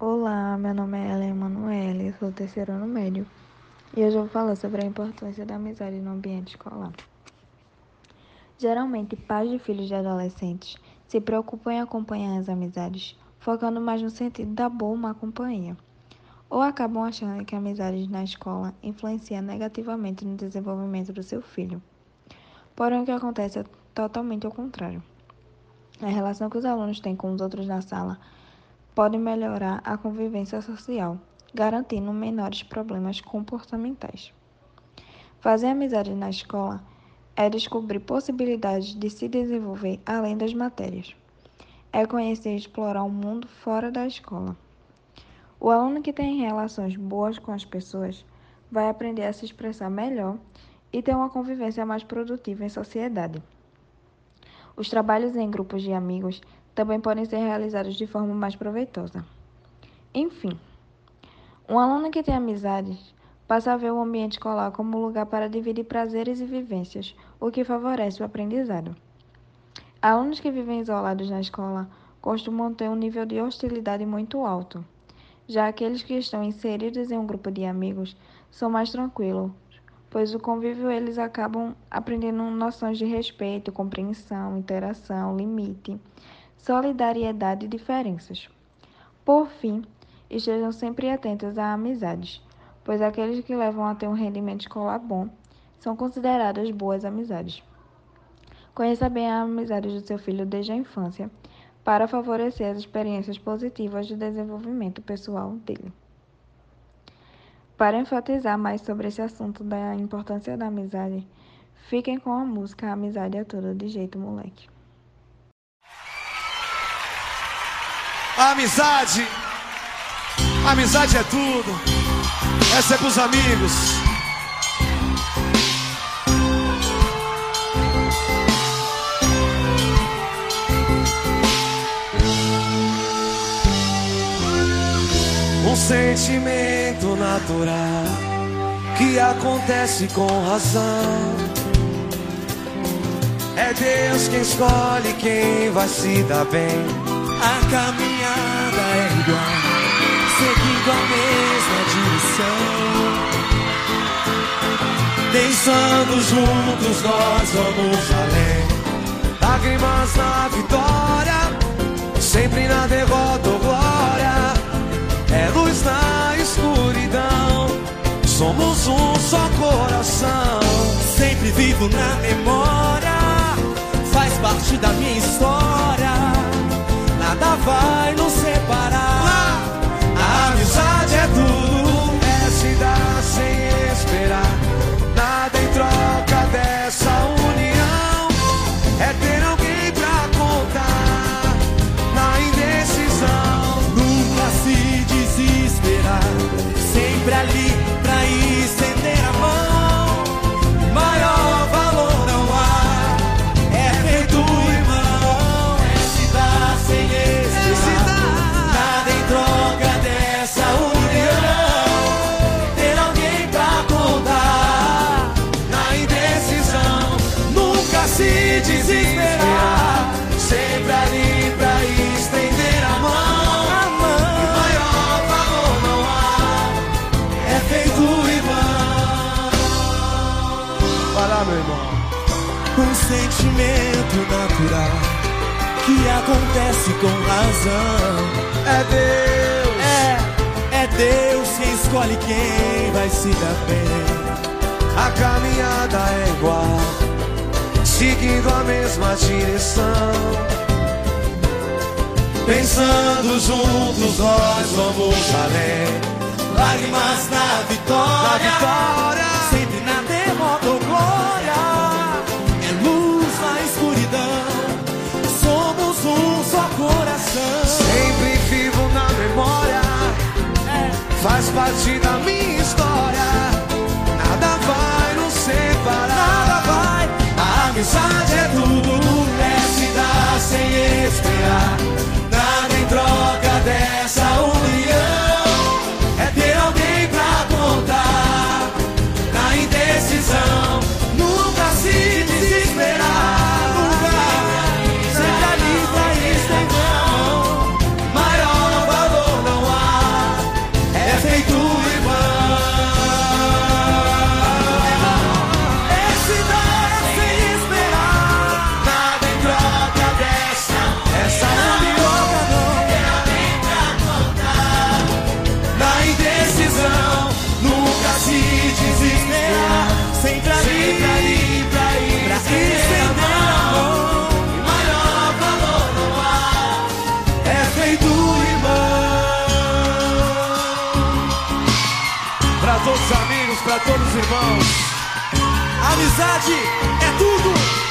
Olá, meu nome é Ellen Emanuele, sou terceiro ano médio e hoje eu vou falar sobre a importância da amizade no ambiente escolar. Geralmente, pais de filhos de adolescentes se preocupam em acompanhar as amizades, focando mais no sentido da boa companhia, ou acabam achando que amizades na escola influenciam negativamente no desenvolvimento do seu filho. Porém, o que acontece é totalmente ao contrário. A relação que os alunos têm com os outros na sala pode melhorar a convivência social, garantindo menores problemas comportamentais. Fazer amizade na escola é descobrir possibilidades de se desenvolver além das matérias. É conhecer e explorar o mundo fora da escola. O aluno que tem relações boas com as pessoas vai aprender a se expressar melhor e ter uma convivência mais produtiva em sociedade. Os trabalhos em grupos de amigos também podem ser realizados de forma mais proveitosa. Enfim, um aluno que tem amizades passa a ver o ambiente escolar como lugar para dividir prazeres e vivências, o que favorece o aprendizado. Alunos que vivem isolados na escola costumam ter um nível de hostilidade muito alto. Já aqueles que estão inseridos em um grupo de amigos são mais tranquilos, pois o convívio eles acabam aprendendo noções de respeito, compreensão, interação, limite solidariedade e diferenças. Por fim, estejam sempre atentos a amizades, pois aqueles que levam a ter um rendimento escolar bom são consideradas boas amizades. Conheça bem a amizade do seu filho desde a infância, para favorecer as experiências positivas de desenvolvimento pessoal dele. Para enfatizar mais sobre esse assunto da importância da amizade, fiquem com a música Amizade é Tudo de Jeito Moleque. Amizade. amizade é tudo. Essa é pros amigos. Um sentimento natural que acontece com razão. É Deus quem escolhe quem vai se dar bem a caminhada é igual, seguindo a mesma direção. Pensando juntos, nós vamos além. Lágrimas na vitória, sempre na derrota ou glória. É luz na escuridão, somos um só coração. Sempre vivo na memória, faz parte da minha história sentimento natural que acontece com razão. É Deus, é, é Deus quem escolhe quem vai se dar bem. A caminhada é igual, seguindo a mesma direção. Pensando juntos, nós vamos além. Lágrimas na vitória, na vitória. sempre na faz a todos os irmãos. Amizade é tudo.